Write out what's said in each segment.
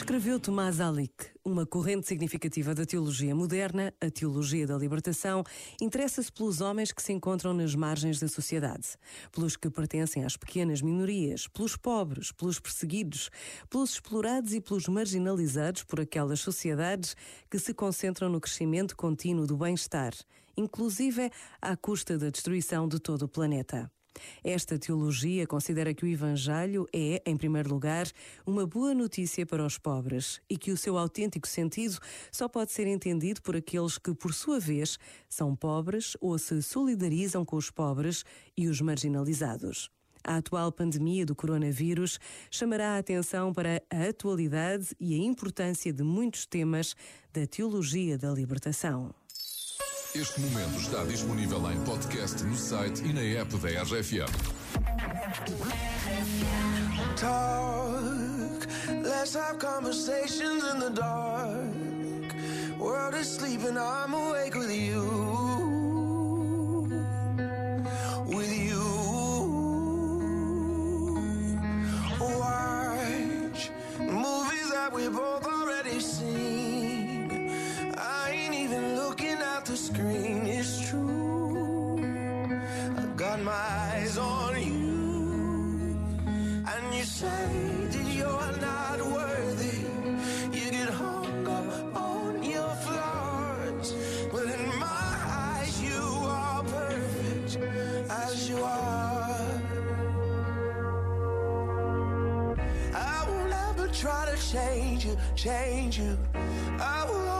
Escreveu Tomás Alic, uma corrente significativa da teologia moderna, a teologia da libertação, interessa-se pelos homens que se encontram nas margens da sociedade, pelos que pertencem às pequenas minorias, pelos pobres, pelos perseguidos, pelos explorados e pelos marginalizados por aquelas sociedades que se concentram no crescimento contínuo do bem-estar, inclusive à custa da destruição de todo o planeta. Esta teologia considera que o Evangelho é, em primeiro lugar, uma boa notícia para os pobres e que o seu autêntico sentido só pode ser entendido por aqueles que, por sua vez, são pobres ou se solidarizam com os pobres e os marginalizados. A atual pandemia do coronavírus chamará a atenção para a atualidade e a importância de muitos temas da teologia da libertação. Este momento está disponível em podcast no site e na app da RFM. Talk, let's have conversations in the dark. World is sleeping, I'm awake with you. The screen, is true. I've got my eyes on you. And you say that you're not worthy. You get hung up on your flaws. But in my eyes, you are perfect as you are. I will never try to change you, change you. I will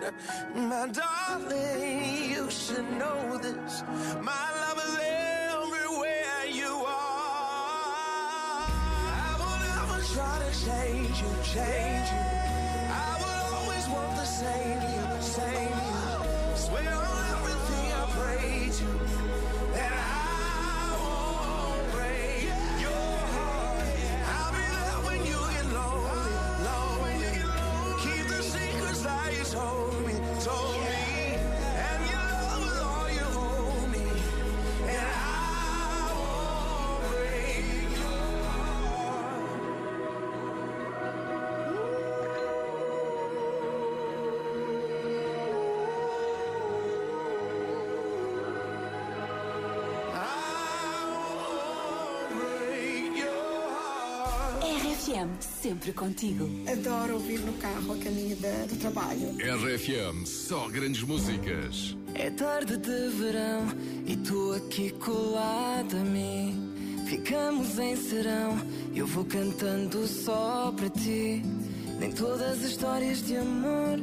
hard. My darling, you should know this. My love is everywhere you are. I will never try to change you, change you. I will always want the same you, same you. Swear RFM, sempre contigo. Adoro ouvir no carro a caminho da- do trabalho. RFM, só grandes músicas. É tarde de verão e tu aqui colada a mim. Ficamos em serão, eu vou cantando só para ti. Nem todas as histórias de amor